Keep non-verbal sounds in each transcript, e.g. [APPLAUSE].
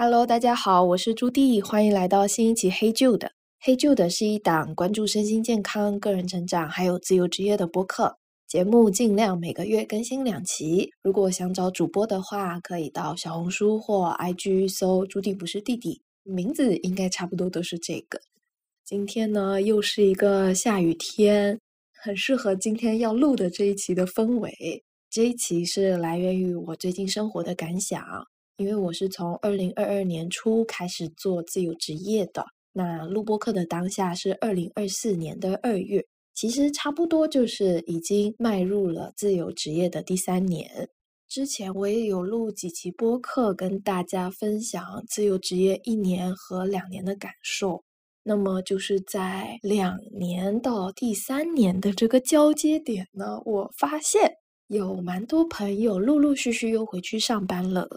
Hello，大家好，我是朱棣，欢迎来到新一期《黑旧的》。《黑旧的》是一档关注身心健康、个人成长还有自由职业的播客。节目尽量每个月更新两期。如果想找主播的话，可以到小红书或 IG 搜“朱棣不是弟弟”，名字应该差不多都是这个。今天呢，又是一个下雨天，很适合今天要录的这一期的氛围。这一期是来源于我最近生活的感想。因为我是从二零二二年初开始做自由职业的，那录播课的当下是二零二四年的二月，其实差不多就是已经迈入了自由职业的第三年。之前我也有录几期播客，跟大家分享自由职业一年和两年的感受。那么就是在两年到第三年的这个交接点呢，我发现有蛮多朋友陆陆续续又回去上班了。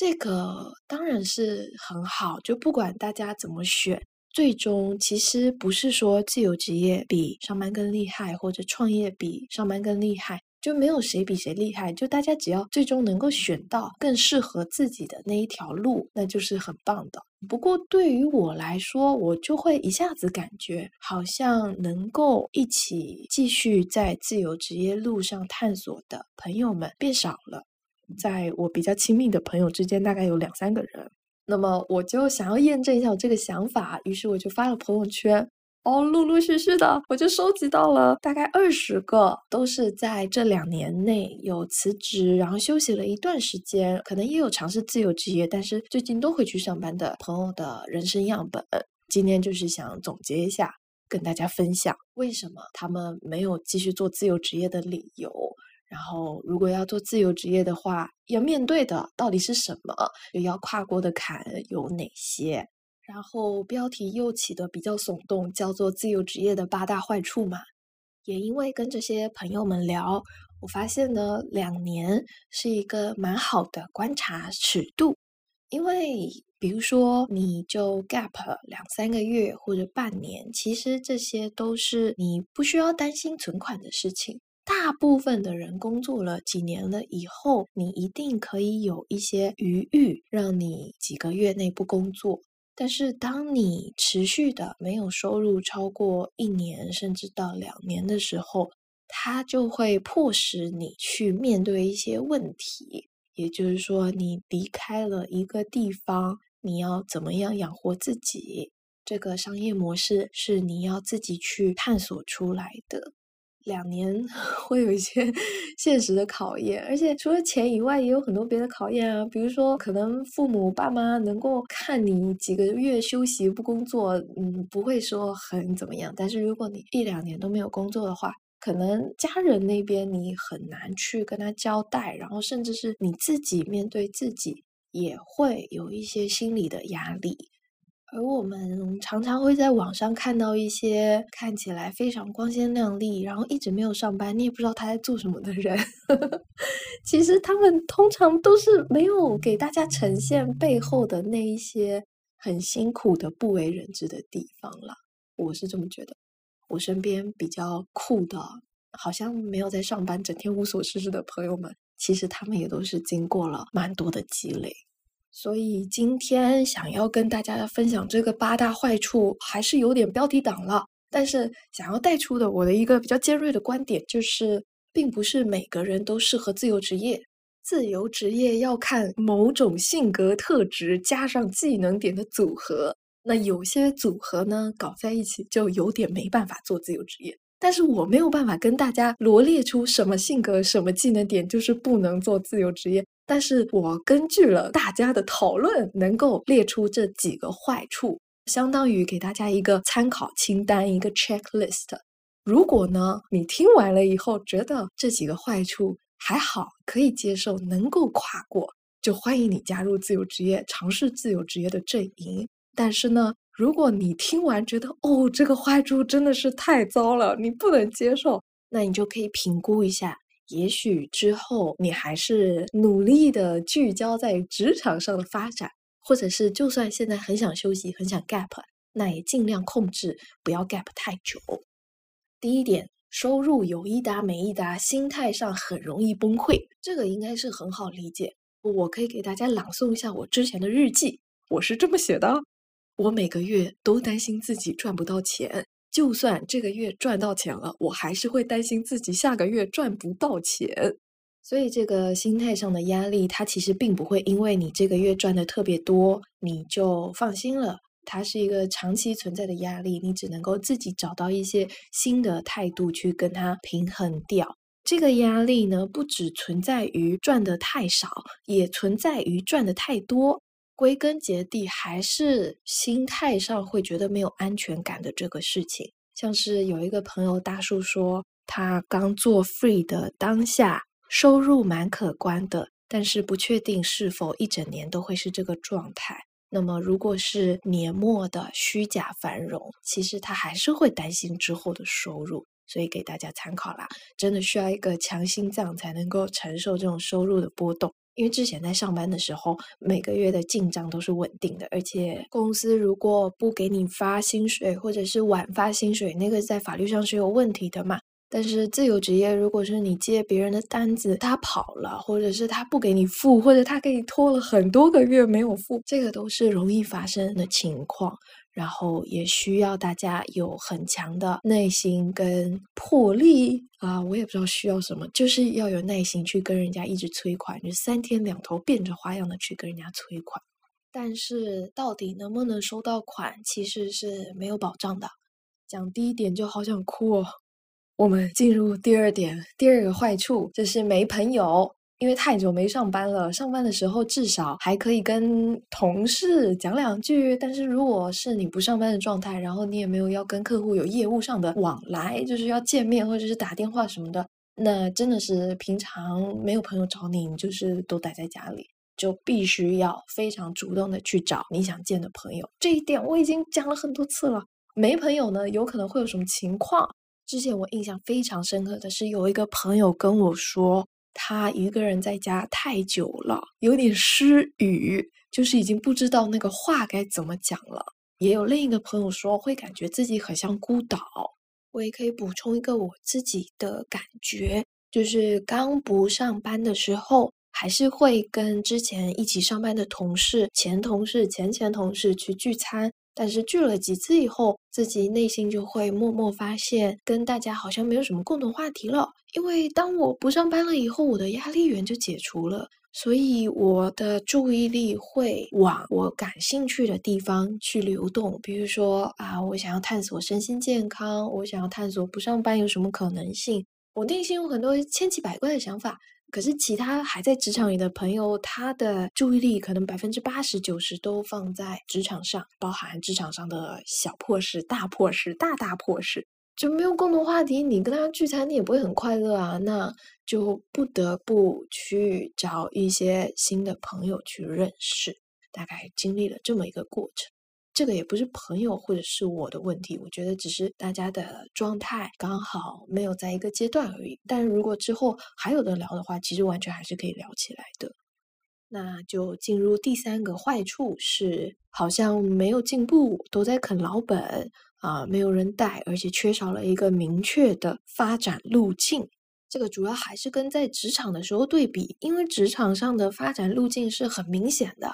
这个当然是很好，就不管大家怎么选，最终其实不是说自由职业比上班更厉害，或者创业比上班更厉害，就没有谁比谁厉害。就大家只要最终能够选到更适合自己的那一条路，那就是很棒的。不过对于我来说，我就会一下子感觉好像能够一起继续在自由职业路上探索的朋友们变少了。在我比较亲密的朋友之间，大概有两三个人。那么我就想要验证一下我这个想法，于是我就发了朋友圈。哦，陆陆续续的，我就收集到了大概二十个，都是在这两年内有辞职，然后休息了一段时间，可能也有尝试自由职业，但是最近都回去上班的朋友的人生样本。今天就是想总结一下，跟大家分享为什么他们没有继续做自由职业的理由。然后，如果要做自由职业的话，要面对的到底是什么？又要跨过的坎有哪些？然后标题又起的比较耸动，叫做“自由职业的八大坏处”嘛。也因为跟这些朋友们聊，我发现呢，两年是一个蛮好的观察尺度。因为比如说，你就 gap 两三个月或者半年，其实这些都是你不需要担心存款的事情。大部分的人工作了几年了以后，你一定可以有一些余裕，让你几个月内不工作。但是，当你持续的没有收入超过一年，甚至到两年的时候，它就会迫使你去面对一些问题。也就是说，你离开了一个地方，你要怎么样养活自己？这个商业模式是你要自己去探索出来的。两年 [LAUGHS] 会有一些 [LAUGHS] 现实的考验，而且除了钱以外，也有很多别的考验啊。比如说，可能父母爸妈能够看你几个月休息不工作，嗯，不会说很怎么样。但是如果你一两年都没有工作的话，可能家人那边你很难去跟他交代，然后甚至是你自己面对自己也会有一些心理的压力。而我们常常会在网上看到一些看起来非常光鲜亮丽，然后一直没有上班，你也不知道他在做什么的人。[LAUGHS] 其实他们通常都是没有给大家呈现背后的那一些很辛苦的不为人知的地方了。我是这么觉得。我身边比较酷的，好像没有在上班，整天无所事事的朋友们，其实他们也都是经过了蛮多的积累。所以今天想要跟大家分享这个八大坏处，还是有点标题党了。但是想要带出的我的一个比较尖锐的观点，就是并不是每个人都适合自由职业。自由职业要看某种性格特质加上技能点的组合。那有些组合呢，搞在一起就有点没办法做自由职业。但是我没有办法跟大家罗列出什么性格、什么技能点就是不能做自由职业。但是我根据了大家的讨论，能够列出这几个坏处，相当于给大家一个参考清单，一个 checklist。如果呢，你听完了以后觉得这几个坏处还好，可以接受，能够跨过，就欢迎你加入自由职业，尝试自由职业的阵营。但是呢，如果你听完觉得哦，这个坏处真的是太糟了，你不能接受，那你就可以评估一下。也许之后你还是努力的聚焦在职场上的发展，或者是就算现在很想休息、很想 gap，那也尽量控制不要 gap 太久。第一点，收入有一搭没一搭，心态上很容易崩溃，这个应该是很好理解。我可以给大家朗诵一下我之前的日记。我是这么写的。我每个月都担心自己赚不到钱，就算这个月赚到钱了，我还是会担心自己下个月赚不到钱。所以这个心态上的压力，它其实并不会因为你这个月赚的特别多，你就放心了。它是一个长期存在的压力，你只能够自己找到一些新的态度去跟它平衡掉。这个压力呢，不只存在于赚的太少，也存在于赚的太多。归根结底，还是心态上会觉得没有安全感的这个事情。像是有一个朋友大叔说，他刚做 free 的当下。收入蛮可观的，但是不确定是否一整年都会是这个状态。那么，如果是年末的虚假繁荣，其实他还是会担心之后的收入。所以给大家参考啦，真的需要一个强心脏才能够承受这种收入的波动。因为之前在上班的时候，每个月的进账都是稳定的，而且公司如果不给你发薪水，或者是晚发薪水，那个在法律上是有问题的嘛。但是自由职业，如果是你接别人的单子，他跑了，或者是他不给你付，或者他给你拖了很多个月没有付，这个都是容易发生的情况。然后也需要大家有很强的耐心跟魄力啊，我也不知道需要什么，就是要有耐心去跟人家一直催款，就三天两头变着花样的去跟人家催款。但是到底能不能收到款，其实是没有保障的。讲第一点就好想哭哦。我们进入第二点，第二个坏处就是没朋友，因为太久没上班了。上班的时候至少还可以跟同事讲两句，但是如果是你不上班的状态，然后你也没有要跟客户有业务上的往来，就是要见面或者是打电话什么的，那真的是平常没有朋友找你，你就是都待在家里，就必须要非常主动的去找你想见的朋友。这一点我已经讲了很多次了。没朋友呢，有可能会有什么情况？之前我印象非常深刻的是，有一个朋友跟我说，他一个人在家太久了，有点失语，就是已经不知道那个话该怎么讲了。也有另一个朋友说，会感觉自己很像孤岛。我也可以补充一个我自己的感觉，就是刚不上班的时候，还是会跟之前一起上班的同事、前同事、前前同事去聚餐。但是聚了几次以后，自己内心就会默默发现，跟大家好像没有什么共同话题了。因为当我不上班了以后，我的压力源就解除了，所以我的注意力会往我感兴趣的地方去流动。比如说啊，我想要探索身心健康，我想要探索不上班有什么可能性，我内心有很多千奇百怪的想法。可是其他还在职场里的朋友，他的注意力可能百分之八十九十都放在职场上，包含职场上的小破事、大破事、大大破事，就没有共同话题。你跟他聚餐，你也不会很快乐啊，那就不得不去找一些新的朋友去认识。大概经历了这么一个过程。这个也不是朋友或者是我的问题，我觉得只是大家的状态刚好没有在一个阶段而已。但如果之后还有的聊的话，其实完全还是可以聊起来的。那就进入第三个坏处是，好像没有进步，都在啃老本啊，没有人带，而且缺少了一个明确的发展路径。这个主要还是跟在职场的时候对比，因为职场上的发展路径是很明显的。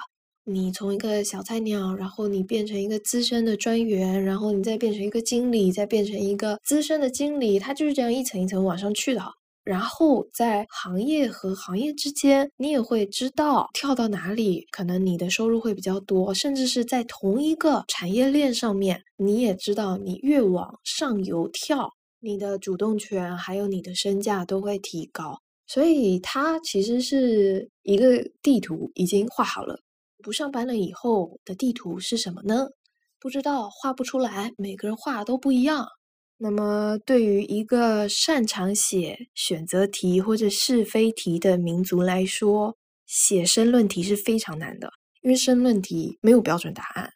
你从一个小菜鸟，然后你变成一个资深的专员，然后你再变成一个经理，再变成一个资深的经理，它就是这样一层一层往上去的。然后在行业和行业之间，你也会知道跳到哪里，可能你的收入会比较多，甚至是在同一个产业链上面，你也知道你越往上游跳，你的主动权还有你的身价都会提高。所以它其实是一个地图已经画好了。不上班了以后的地图是什么呢？不知道，画不出来。每个人画都不一样。那么，对于一个擅长写选择题或者是非题的民族来说，写申论题是非常难的，因为申论题没有标准答案。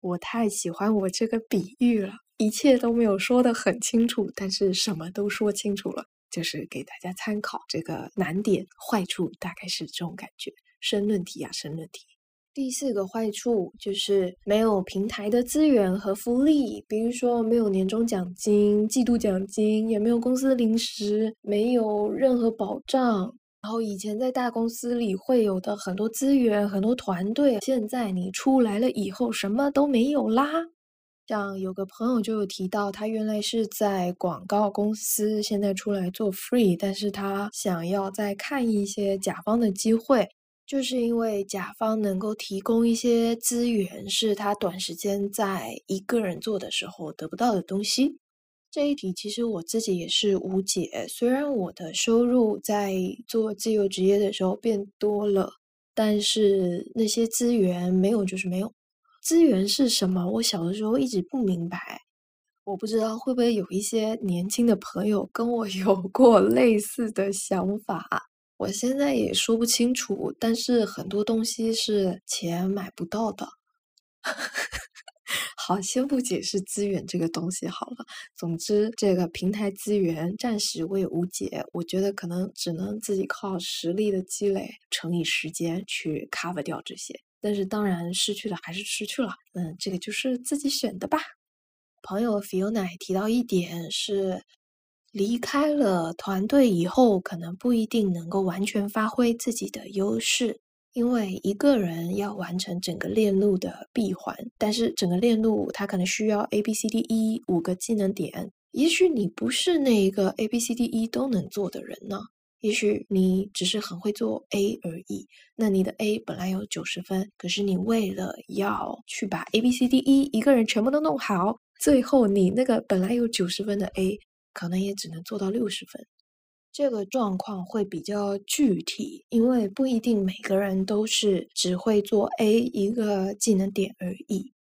我太喜欢我这个比喻了，一切都没有说的很清楚，但是什么都说清楚了，就是给大家参考。这个难点、坏处大概是这种感觉。申论题啊，申论题。第四个坏处就是没有平台的资源和福利，比如说没有年终奖金、季度奖金，也没有公司零食，没有任何保障。然后以前在大公司里会有的很多资源、很多团队，现在你出来了以后什么都没有啦。像有个朋友就有提到，他原来是在广告公司，现在出来做 free，但是他想要再看一些甲方的机会，就是因为甲方能够提供一些资源，是他短时间在一个人做的时候得不到的东西。这一题其实我自己也是无解。虽然我的收入在做自由职业的时候变多了，但是那些资源没有就是没有。资源是什么？我小的时候一直不明白。我不知道会不会有一些年轻的朋友跟我 [LAUGHS] 有过类似的想法。我现在也说不清楚，但是很多东西是钱买不到的。[LAUGHS] 好，先不解释资源这个东西好了。总之，这个平台资源暂时我也无解。我觉得可能只能自己靠实力的积累乘以时间去 cover 掉这些。但是当然，失去了还是失去了。嗯，这个就是自己选的吧。朋友 Fiona 提到一点是，离开了团队以后，可能不一定能够完全发挥自己的优势。因为一个人要完成整个链路的闭环，但是整个链路它可能需要 A B C D E 五个技能点，也许你不是那一个 A B C D E 都能做的人呢，也许你只是很会做 A 而已。那你的 A 本来有九十分，可是你为了要去把 A B C D E 一个人全部都弄好，最后你那个本来有九十分的 A，可能也只能做到六十分。这个状况会比较具体，因为不一定每个人都是只会做 A 一个技能点而已。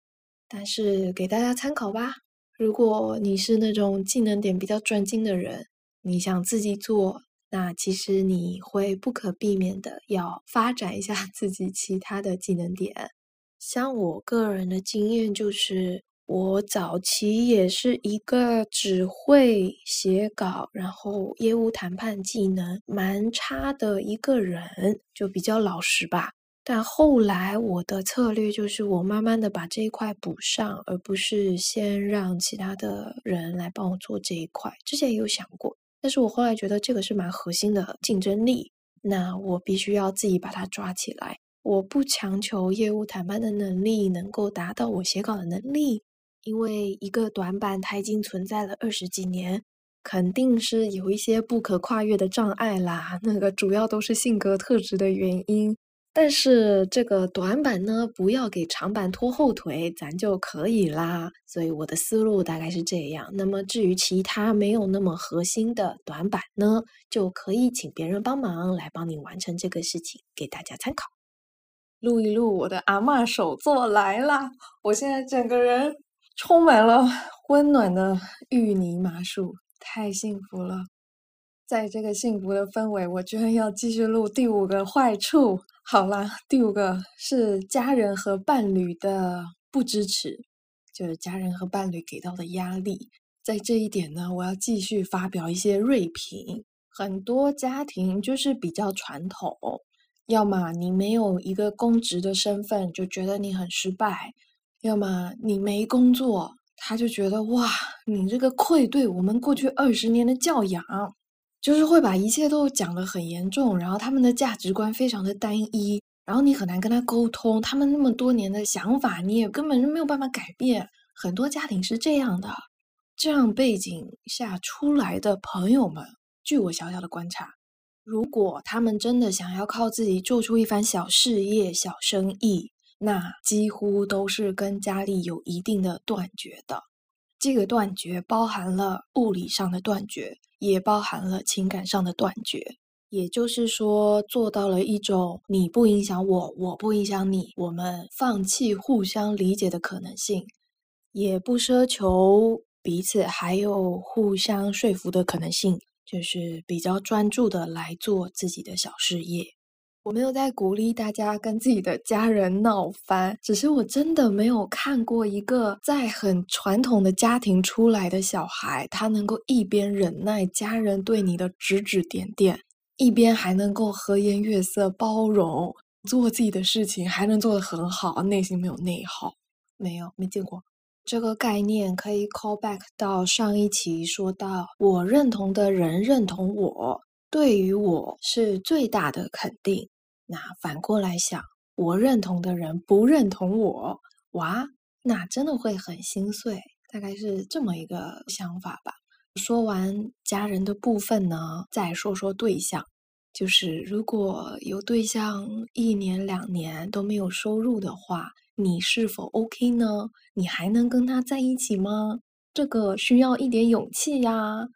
但是给大家参考吧。如果你是那种技能点比较专精的人，你想自己做，那其实你会不可避免的要发展一下 [LAUGHS] 自己其他的技能点。像我个人的经验就是。我早期也是一个只会写稿，然后业务谈判技能蛮差的一个人，就比较老实吧。但后来我的策略就是我慢慢的把这一块补上，而不是先让其他的人来帮我做这一块。之前也有想过，但是我后来觉得这个是蛮核心的竞争力，那我必须要自己把它抓起来。我不强求业务谈判的能力能够达到我写稿的能力。因为一个短板，它已经存在了二十几年，肯定是有一些不可跨越的障碍啦。那个主要都是性格特质的原因。但是这个短板呢，不要给长板拖后腿，咱就可以啦。所以我的思路大概是这样。那么至于其他没有那么核心的短板呢，就可以请别人帮忙来帮你完成这个事情，给大家参考。录一录我的阿嬷手作来啦！我现在整个人。充满了温暖的芋泥麻薯，太幸福了。在这个幸福的氛围，我居然要继续录第五个坏处。好啦，第五个是家人和伴侣的不支持，就是家人和伴侣给到的压力。在这一点呢，我要继续发表一些锐评。很多家庭就是比较传统，要么你没有一个公职的身份，就觉得你很失败。要么你没工作，他就觉得哇，你这个愧对我们过去二十年的教养，就是会把一切都讲得很严重，然后他们的价值观非常的单一，然后你很难跟他沟通，他们那么多年的想法你也根本就没有办法改变。很多家庭是这样的，这样背景下出来的朋友们，据我小小的观察，如果他们真的想要靠自己做出一番小事业、小生意。那几乎都是跟家里有一定的断绝的，这个断绝包含了物理上的断绝，也包含了情感上的断绝。也就是说，做到了一种你不影响我，我不影响你，我们放弃互相理解的可能性，也不奢求彼此还有互相说服的可能性，就是比较专注的来做自己的小事业。我没有在鼓励大家跟自己的家人闹翻，只是我真的没有看过一个在很传统的家庭出来的小孩，他能够一边忍耐家人对你的指指点点，一边还能够和颜悦色、包容，做自己的事情，还能做得很好，内心没有内耗。没有，没见过这个概念，可以 call back 到上一期说到，我认同的人认同我。对于我是最大的肯定。那反过来想，我认同的人不认同我，哇，那真的会很心碎。大概是这么一个想法吧。说完家人的部分呢，再说说对象。就是如果有对象一年两年都没有收入的话，你是否 OK 呢？你还能跟他在一起吗？这个需要一点勇气呀。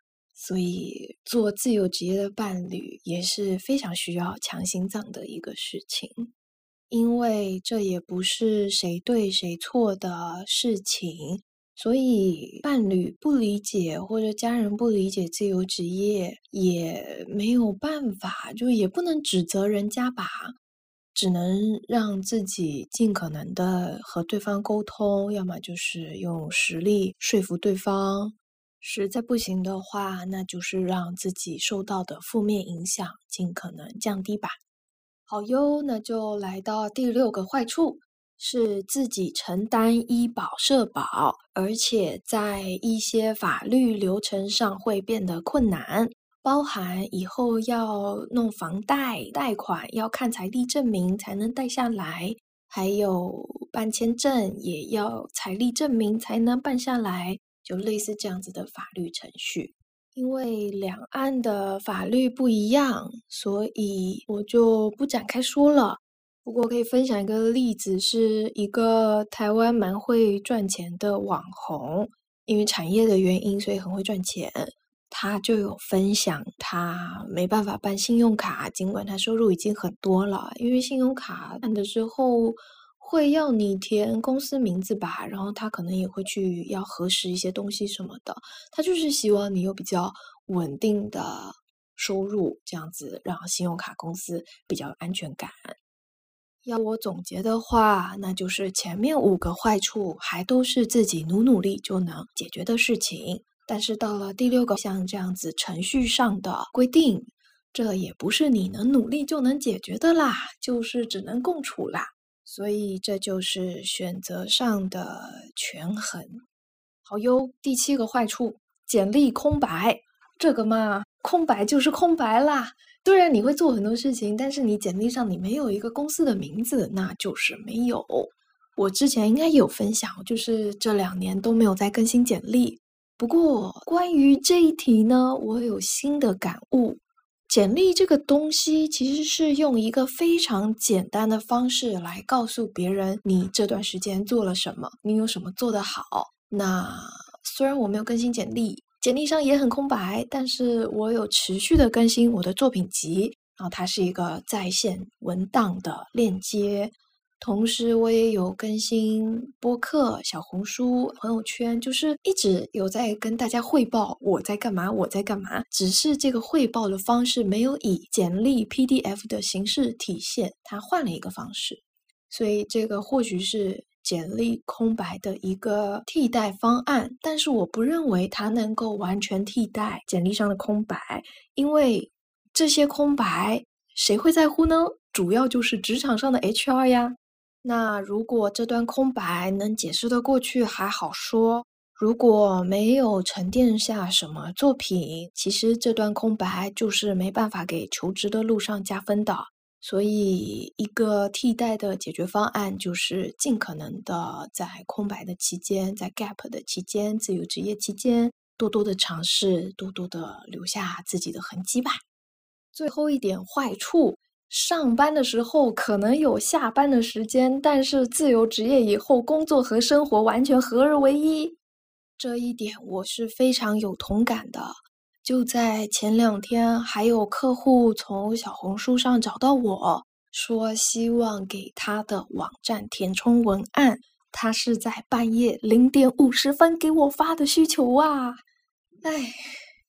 所以做自由职业的伴侣也是非常需要强心脏的一个事情，因为这也不是谁对谁错的事情。所以，伴侣不理解或者家人不理解自由职业，也没有办法，就也不能指责人家吧，只能让自己尽可能的和对方沟通，要么就是用实力说服对方，实在不行的话，那就是让自己受到的负面影响尽可能降低吧。好哟，那就来到第六个坏处。是自己承担医保社保，而且在一些法律流程上会变得困难，包含以后要弄房贷贷款要看财力证明才能贷下来，还有办签证也要财力证明才能办下来，就类似这样子的法律程序。因为两岸的法律不一样，所以我就不展开说了。不过可以分享一个例子，是一个台湾蛮会赚钱的网红，因为产业的原因，所以很会赚钱。他就有分享，他没办法办信用卡，尽管他收入已经很多了，因为信用卡办的时候会要你填公司名字吧，然后他可能也会去要核实一些东西什么的。他就是希望你有比较稳定的收入，这样子让信用卡公司比较有安全感。要我总结的话，那就是前面五个坏处还都是自己努努力就能解决的事情，但是到了第六个，像这样子程序上的规定，这也不是你能努力就能解决的啦，就是只能共处啦。所以这就是选择上的权衡。好哟，第七个坏处，简历空白，这个嘛，空白就是空白啦。虽然你会做很多事情，但是你简历上你没有一个公司的名字，那就是没有。我之前应该有分享，就是这两年都没有再更新简历。不过关于这一题呢，我有新的感悟。简历这个东西其实是用一个非常简单的方式来告诉别人你这段时间做了什么，你有什么做得好。那虽然我没有更新简历。简历上也很空白，但是我有持续的更新我的作品集，然后它是一个在线文档的链接，同时我也有更新播客、小红书、朋友圈，就是一直有在跟大家汇报我在干嘛，我在干嘛，只是这个汇报的方式没有以简历 PDF 的形式体现，它换了一个方式，所以这个或许是。简历空白的一个替代方案，但是我不认为它能够完全替代简历上的空白，因为这些空白谁会在乎呢？主要就是职场上的 HR 呀。那如果这段空白能解释的过去还好说，如果没有沉淀下什么作品，其实这段空白就是没办法给求职的路上加分的。所以，一个替代的解决方案就是尽可能的在空白的期间，在 gap 的期间，自由职业期间，多多的尝试，多多的留下自己的痕迹吧。最后一点坏处，上班的时候可能有下班的时间，但是自由职业以后，工作和生活完全合二为一。这一点我是非常有同感的。就在前两天，还有客户从小红书上找到我说，希望给他的网站填充文案。他是在半夜零点五十分给我发的需求啊！哎，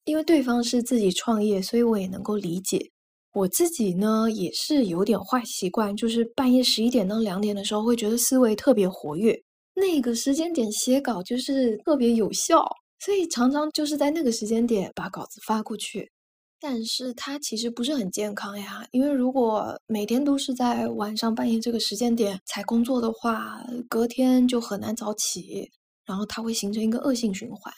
因为对方是自己创业，所以我也能够理解。我自己呢，也是有点坏习惯，就是半夜十一点到两点的时候，会觉得思维特别活跃，那个时间点写稿就是特别有效。所以常常就是在那个时间点把稿子发过去，但是它其实不是很健康呀。因为如果每天都是在晚上半夜这个时间点才工作的话，隔天就很难早起，然后它会形成一个恶性循环。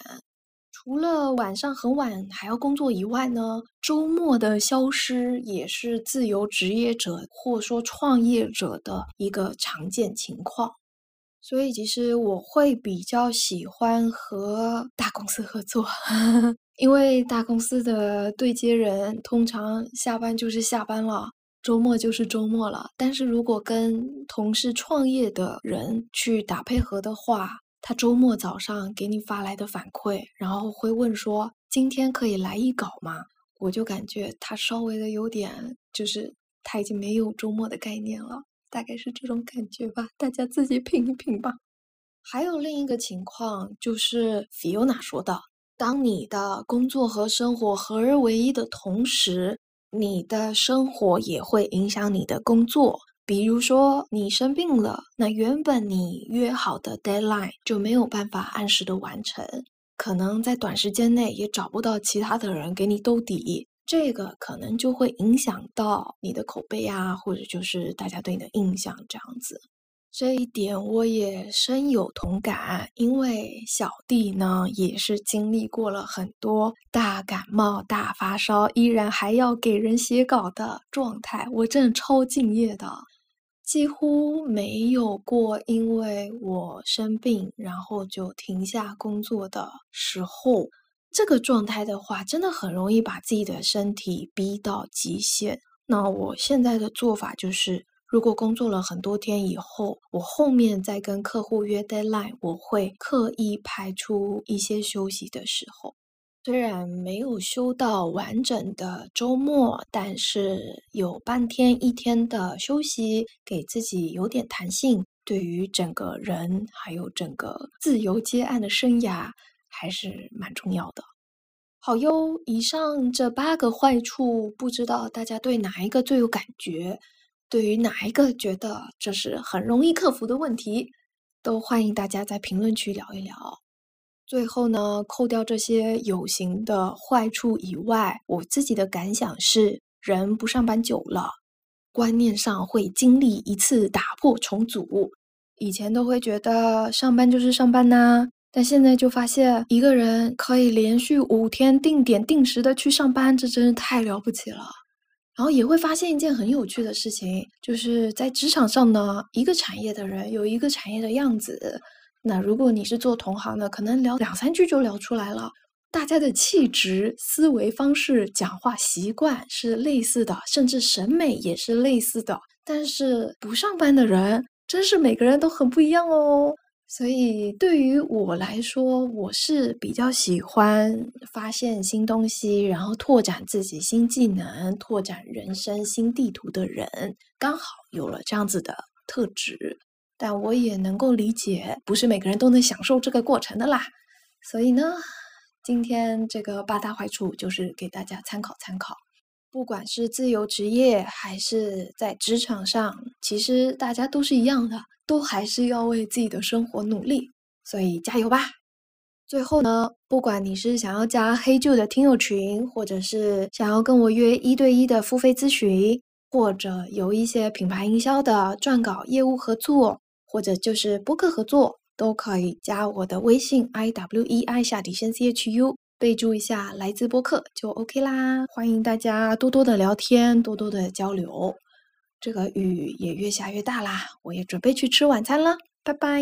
除了晚上很晚还要工作以外呢，周末的消失也是自由职业者或说创业者的一个常见情况。所以，其实我会比较喜欢和大公司合作，[LAUGHS] 因为大公司的对接人通常下班就是下班了，周末就是周末了。但是如果跟同事创业的人去打配合的话，他周末早上给你发来的反馈，然后会问说：“今天可以来一稿吗？”我就感觉他稍微的有点，就是他已经没有周末的概念了。大概是这种感觉吧，大家自己品一品吧。还有另一个情况，就是 Fiona 说的：当你的工作和生活合而为一的同时，你的生活也会影响你的工作。比如说你生病了，那原本你约好的 deadline 就没有办法按时的完成，可能在短时间内也找不到其他的人给你兜底。这个可能就会影响到你的口碑啊，或者就是大家对你的印象这样子。这一点我也深有同感，因为小弟呢也是经历过了很多大感冒、大发烧，依然还要给人写稿的状态。我真的超敬业的，几乎没有过因为我生病然后就停下工作的时候。这个状态的话，真的很容易把自己的身体逼到极限。那我现在的做法就是，如果工作了很多天以后，我后面再跟客户约 deadline，我会刻意排出一些休息的时候。虽然没有休到完整的周末，但是有半天一天的休息，给自己有点弹性，对于整个人还有整个自由接案的生涯。还是蛮重要的。好哟，以上这八个坏处，不知道大家对哪一个最有感觉？对于哪一个觉得这是很容易克服的问题，都欢迎大家在评论区聊一聊。最后呢，扣掉这些有形的坏处以外，我自己的感想是：人不上班久了，观念上会经历一次打破重组。以前都会觉得上班就是上班呐。但现在就发现，一个人可以连续五天定点定时的去上班，这真是太了不起了。然后也会发现一件很有趣的事情，就是在职场上呢，一个产业的人有一个产业的样子。那如果你是做同行的，可能聊两三句就聊出来了。大家的气质、思维方式、讲话习惯是类似的，甚至审美也是类似的。但是不上班的人，真是每个人都很不一样哦。所以对于我来说，我是比较喜欢发现新东西，然后拓展自己新技能、拓展人生新地图的人。刚好有了这样子的特质，但我也能够理解，不是每个人都能享受这个过程的啦。所以呢，今天这个八大坏处就是给大家参考参考。不管是自由职业还是在职场上，其实大家都是一样的。都还是要为自己的生活努力，所以加油吧！最后呢，不管你是想要加黑旧的听友群，或者是想要跟我约一对一的付费咨询，或者有一些品牌营销的撰稿业务合作，或者就是播客合作，都可以加我的微信 i w e i 下底线 c h u，备注一下来自播客就 OK 啦。欢迎大家多多的聊天，多多的交流。这个雨也越下越大啦，我也准备去吃晚餐了，拜拜。